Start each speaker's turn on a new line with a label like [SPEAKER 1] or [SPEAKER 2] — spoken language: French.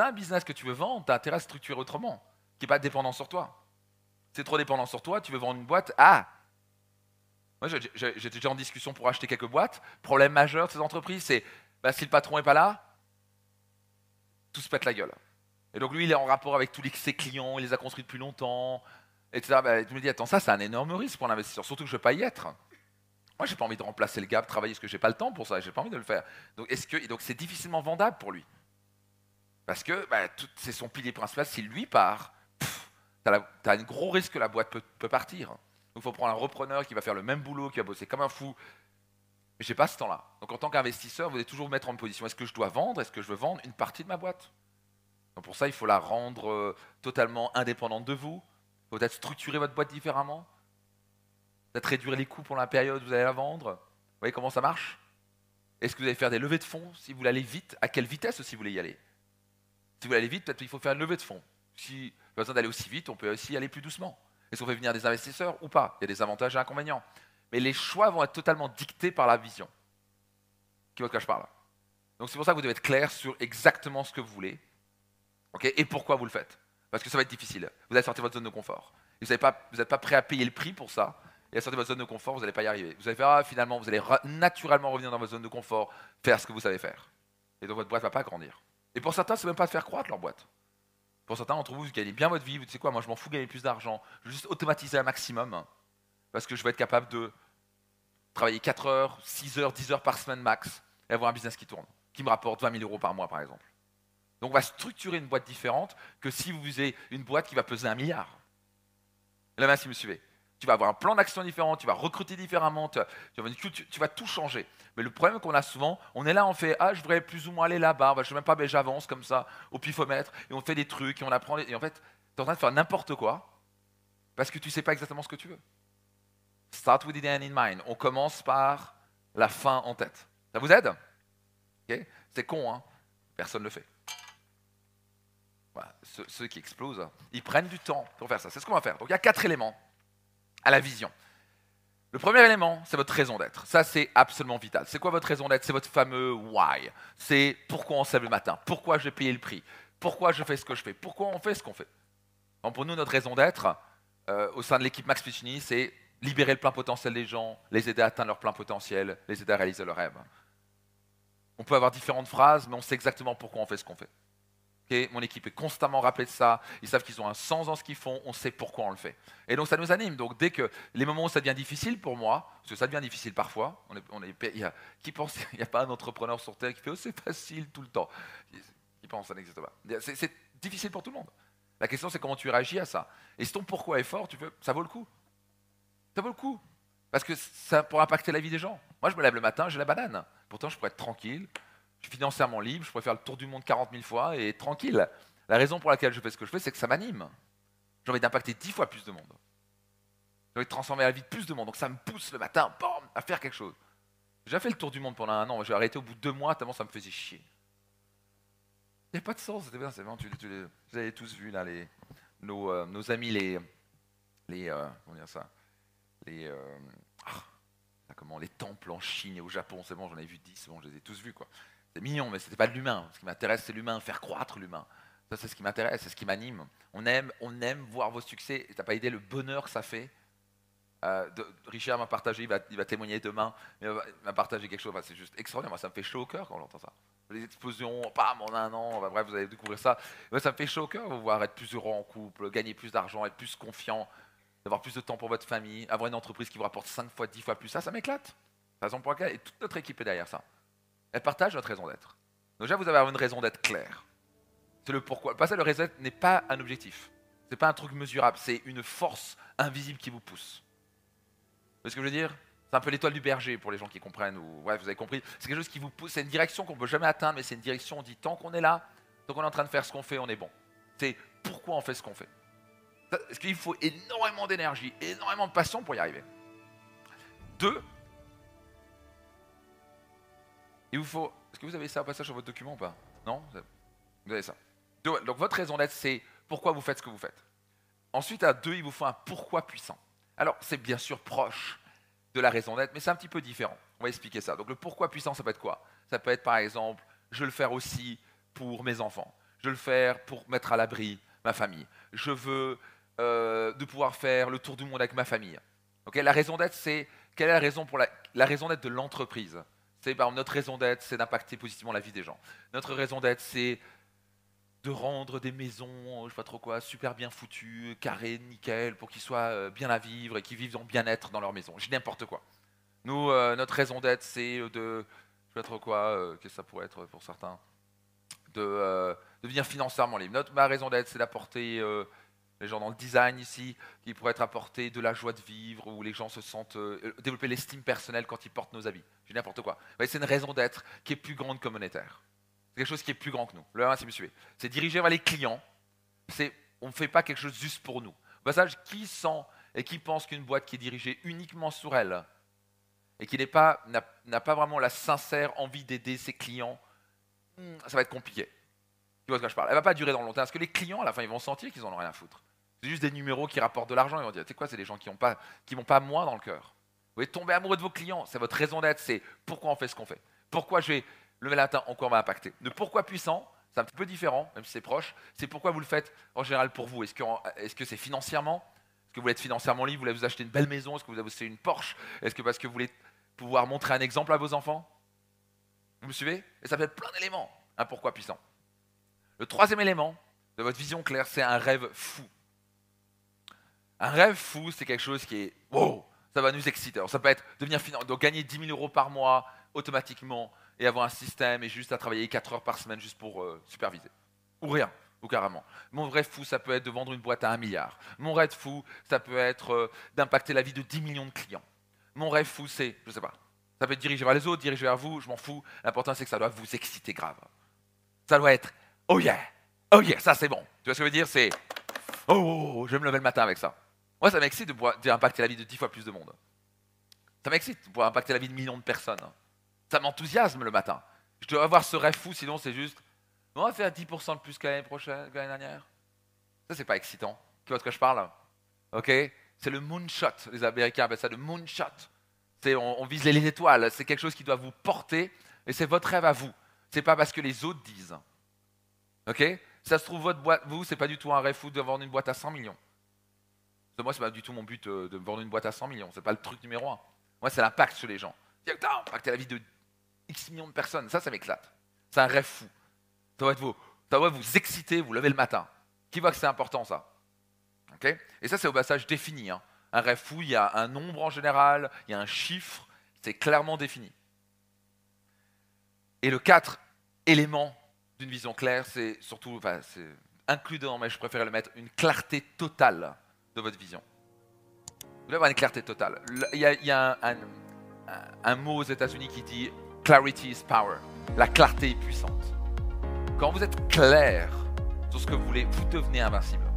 [SPEAKER 1] as un business que tu veux vendre, tu as intérêt à structurer autrement, qui n'est pas dépendant sur toi. C'est trop dépendant sur toi, tu veux vendre une boîte, ah Moi, j'étais déjà en discussion pour acheter quelques boîtes. Problème majeur de ces entreprises, c'est bah, si le patron n'est pas là, tout se pète la gueule. Et donc lui, il est en rapport avec tous ses clients, il les a construits depuis longtemps, etc. Bah, tu me dis, attends, ça, c'est un énorme risque pour l'investisseur, surtout que je ne veux pas y être. Moi, j'ai pas envie de remplacer le de travailler, parce que j'ai pas le temps pour ça, j'ai pas envie de le faire. Donc, est-ce que, donc, c'est difficilement vendable pour lui, parce que bah, c'est son pilier principal. S'il lui part, tu as, un gros risque que la boîte peut, partir. Donc, il faut prendre un repreneur qui va faire le même boulot, qui va bosser comme un fou. Mais j'ai pas ce temps-là. Donc, en tant qu'investisseur, vous devez toujours vous mettre en position. Est-ce que je dois vendre? Est-ce que je veux vendre une partie de ma boîte? Donc, pour ça, il faut la rendre euh, totalement indépendante de vous. Il faut peut-être structurer votre boîte différemment Peut-être réduire les coûts pour la période où vous allez la vendre. Vous voyez comment ça marche? Est-ce que vous allez faire des levées de fonds si vous voulez aller vite? À quelle vitesse aussi vous voulez y aller? Si vous voulez aller vite, peut-être qu'il faut faire une levée de fonds. Si avez besoin d'aller aussi vite, on peut aussi aller plus doucement. Est-ce qu'on fait venir des investisseurs ou pas? Il y a des avantages et inconvénients. Mais les choix vont être totalement dictés par la vision. Qui voit de quoi je parle Donc c'est pour ça que vous devez être clair sur exactement ce que vous voulez et pourquoi vous le faites. Parce que ça va être difficile. Vous allez sortir de votre zone de confort. Vous n'êtes pas, pas prêt à payer le prix pour ça et à sortir de votre zone de confort, vous n'allez pas y arriver. Vous allez faire, ah, finalement, vous allez naturellement revenir dans votre zone de confort, faire ce que vous savez faire. Et donc votre boîte ne va pas grandir. Et pour certains, ce n'est même pas de faire croître leur boîte. Pour certains d'entre vous, vous gagnez bien votre vie, vous dites quoi, moi je m'en fous de gagner plus d'argent, je veux juste automatiser un maximum, parce que je vais être capable de travailler 4 heures, 6 heures, 10 heures par semaine max, et avoir un business qui tourne, qui me rapporte 20 000 euros par mois par exemple. Donc on va structurer une boîte différente que si vous visez une boîte qui va peser un milliard. Là, main, si vous me suivez tu vas avoir un plan d'action différent, tu vas recruter différemment, tu, vas tout changer. Mais le problème qu'on a souvent, on est là, on fait Ah, je voudrais plus ou moins aller là-bas, je ne sais même pas, mais j'avance comme ça au pifomètre, et on fait des trucs, et on apprend. Et en fait, tu es en train de faire n'importe quoi parce que tu ne sais pas exactement ce que tu veux. Start with the end in mind. On commence par la fin en tête. Ça vous aide? C'est con, hein? Personne ne le fait. Ceux, qui explosent, ils prennent du temps pour faire ça. C'est ce qu'on va faire. Donc il y a quatre éléments à la vision. Le premier élément, c'est votre raison d'être. Ça, c'est absolument vital. C'est quoi votre raison d'être? C'est votre fameux why. C'est pourquoi on se le matin, pourquoi j'ai payé le prix, pourquoi je fais ce que je fais, pourquoi on fait ce qu'on fait? Pour nous, notre raison d'être euh, au sein de l'équipe Max Puccini, c'est libérer le plein potentiel des gens, les aider à atteindre leur plein potentiel, les aider à réaliser leurs rêves. On peut avoir différentes phrases, mais on sait exactement pourquoi on fait ce qu'on fait mon équipe est constamment rappelée de ça. Ils savent qu'ils ont un sens dans ce qu'ils font. On sait pourquoi on le fait. Et donc ça nous anime. Donc dès que les moments où ça devient difficile pour moi, parce que ça devient difficile parfois, on est, on est, il y a, qui pense Il n'y a pas un entrepreneur sur terre qui fait oh, c'est facile tout le temps. Qui pense ça n'existe pas. C'est difficile pour tout le monde. La question c'est comment tu réagis à ça. Et si ton pourquoi est fort, tu veux, ça vaut le coup. Ça vaut le coup. Parce que ça pourrait impacter la vie des gens. Moi je me lève le matin, j'ai la banane. Pourtant je pourrais être tranquille, je suis financièrement libre, je pourrais faire le tour du monde 40 000 fois et tranquille. La raison pour laquelle je fais ce que je fais, c'est que ça m'anime. J'ai envie d'impacter 10 fois plus de monde. J'ai envie de transformer la vie de plus de monde. Donc ça me pousse le matin, à faire quelque chose. J'ai déjà fait le tour du monde pendant un an. J'ai arrêté au bout de deux mois tellement ça me faisait chier. Il n'y a pas de sens, c'était bien, c'est bon, vous avez tous vu là, les, nos, euh, nos amis, les. les euh, comment dire ça Les. Euh, ah, comment, les temples en Chine et au Japon, c'est bon, j'en ai vu 10, c'est bon, je les ai tous vus. quoi. C'est mignon, mais ce n'était pas de l'humain. Ce qui m'intéresse, c'est l'humain, faire croître l'humain. Ça, c'est ce qui m'intéresse, c'est ce qui m'anime. On aime, on aime voir vos succès. Tu n'as pas idée le bonheur que ça fait. Euh, Richard m'a partagé, il va, il va, témoigner demain, il m'a partagé quelque chose. c'est juste extraordinaire. Moi, ça me fait chaud au cœur quand j'entends ça. Les explosions, pam, en un an, bref, vous allez découvrir ça. ça me fait chaud au cœur de voir être plus heureux en couple, gagner plus d'argent, être plus confiant, d'avoir plus de temps pour votre famille, avoir une entreprise qui vous rapporte 5 fois, 10 fois plus. Ça, ça m'éclate. Pour et toute notre équipe est derrière ça. Elle partage notre raison d'être. Donc déjà, vous avez une raison d'être claire. C'est le pourquoi. Le passage de raison d'être n'est pas un objectif. Ce n'est pas un truc mesurable. C'est une force invisible qui vous pousse. Vous voyez ce que je veux dire? C'est un peu l'étoile du berger pour les gens qui comprennent. Ou, ouais, vous avez compris. C'est quelque chose qui vous pousse. C'est une direction qu'on ne peut jamais atteindre, mais c'est une direction, on dit, tant qu'on est là, tant qu'on est en train de faire ce qu'on fait, on est bon. C'est pourquoi on fait ce qu'on fait. Parce qu'il faut énormément d'énergie, énormément de passion pour y arriver. Deux, il vous faut. Est-ce que vous avez ça au passage sur votre document ou pas? Non? Vous avez ça. Donc votre raison d'être, c'est pourquoi vous faites ce que vous faites. Ensuite, à deux, il vous faut un pourquoi puissant. Alors, c'est bien sûr proche de la raison d'être, mais c'est un petit peu différent. On va expliquer ça. Donc, le pourquoi puissant, ça peut être quoi? Ça peut être, par exemple, je le faire aussi pour mes enfants. je le faire pour mettre à l'abri ma famille. Je veux euh, de pouvoir faire le tour du monde avec ma famille. la raison d'être, c'est quelle est la raison pour la raison d'être de l'entreprise? C'est notre raison d'être, c'est d'impacter positivement la vie des gens. Notre raison d'être, c'est de rendre des maisons, je sais pas trop quoi, super bien foutues, carrées, nickel, pour qu'ils soient euh, bien à vivre et qu'ils vivent en bien-être dans leur maison. Je dis n'importe quoi. Nous, euh, notre raison d'être, c'est de, je sais pas trop quoi, qu'est-ce que ça pourrait être pour certains, de, devenir financièrement libre. Notre, ma raison d'être, c'est d'apporter les gens dans le design ici, qui pourraient être apportés de la joie de vivre, où les gens se sentent euh, développer l'estime personnelle quand ils portent nos habits. Je n'importe quoi. c'est une raison d'être qui est plus grande que monétaire. C'est quelque chose qui est plus grand que nous. Le 1, c'est monsieur. C'est diriger vers les clients. C'est, on ne fait pas quelque chose juste pour nous. Au passage, qui sent et qui pense qu'une boîte qui est dirigée uniquement sur elle et qui n'est pas, n'a, pas vraiment la sincère envie d'aider ses clients, hmm, ça va être compliqué. Tu vois de quoi je parle Elle va pas durer dans le long terme. Parce que les clients, à la fin, ils vont sentir qu'ils en ont rien à foutre. C'est juste des numéros qui rapportent de l'argent. Ils vont dire, tu sais quoi, c'est des gens qui n'ont pas, pas moins dans le cœur. Vous voulez tomber amoureux de vos clients. C'est votre raison d'être. C'est pourquoi on fait ce qu'on fait. Pourquoi je vais lever la matin encore va impacter. Le pourquoi puissant, c'est un petit peu différent, même si c'est proche. C'est pourquoi vous le faites en général pour vous. Est-ce que, c'est financièrement? Est-ce que vous voulez être financièrement libre? Vous voulez vous acheter une belle maison? Est-ce que vous avez acheté une Porsche? Est-ce que parce que vous voulez pouvoir montrer un exemple à vos enfants? Vous me suivez? Et ça peut être plein d'éléments. Un pourquoi puissant. Le troisième élément de votre vision claire, c'est un rêve fou. Un rêve fou, c'est quelque chose qui est wow, ça va nous exciter. Alors, ça peut être devenir gagner 10 000 euros par mois automatiquement et avoir un système et juste à travailler 4 heures par semaine juste pour euh, superviser. Ou rien, ou carrément. Mon rêve fou, ça peut être de vendre une boîte à un milliard. Mon rêve fou, ça peut être euh, d'impacter la vie de 10 millions de clients. Mon rêve fou, c'est, je ne sais pas, ça peut être diriger vers les autres, diriger vers vous, je m'en fous. L'important, c'est que ça doit vous exciter grave. Ça doit être, oh yeah, oh yeah, ça c'est bon. Tu vois ce que je veux dire? C'est, oh, oh, oh, je vais me lever le matin avec ça. Moi, ça m'excite de pouvoir impacter la vie de dix fois plus de monde. Ça m'excite de pouvoir impacter la vie de millions de personnes. Ça m'enthousiasme le matin. Je dois avoir ce rêve fou, sinon c'est juste, on va faire 10% de plus que l'année prochaine, l'année dernière. Ça, c'est pas excitant. Tu vois de quoi je parle? Ok? C'est le moonshot. Les Américains appellent ça le moonshot. On, on vise les étoiles. C'est quelque chose qui doit vous porter, et c'est votre rêve à vous. C'est pas parce que les autres disent. Ok? Ça se trouve, votre boîte, vous, c'est pas du tout un rêve fou de vendre une boîte à 100 millions. Moi, c'est pas du tout mon but euh, de vendre une boîte à 100 millions. C'est pas le truc numéro un. Moi, c'est l'impact sur les gens. Impacter la vie de X millions de personnes. Ça, ça m'éclate. C'est un rêve fou. Ça va, vous, ça va vous exciter, vous levez le matin. Qui voit que c'est important, ça? Et ça, c'est au passage défini. Hein. Un rêve fou, il y a un nombre en général, il y a un chiffre, c'est clairement défini. Et le 4 élément d'une vision claire, c'est surtout, c'est inclus mais je préfère le mettre, une clarté totale de votre vision. Vous devez avoir une clarté totale. Il y a, un, mot aux États-Unis qui dit clarity is power. La clarté est puissante. Quand vous êtes clair sur ce que vous voulez, vous devenez invincible.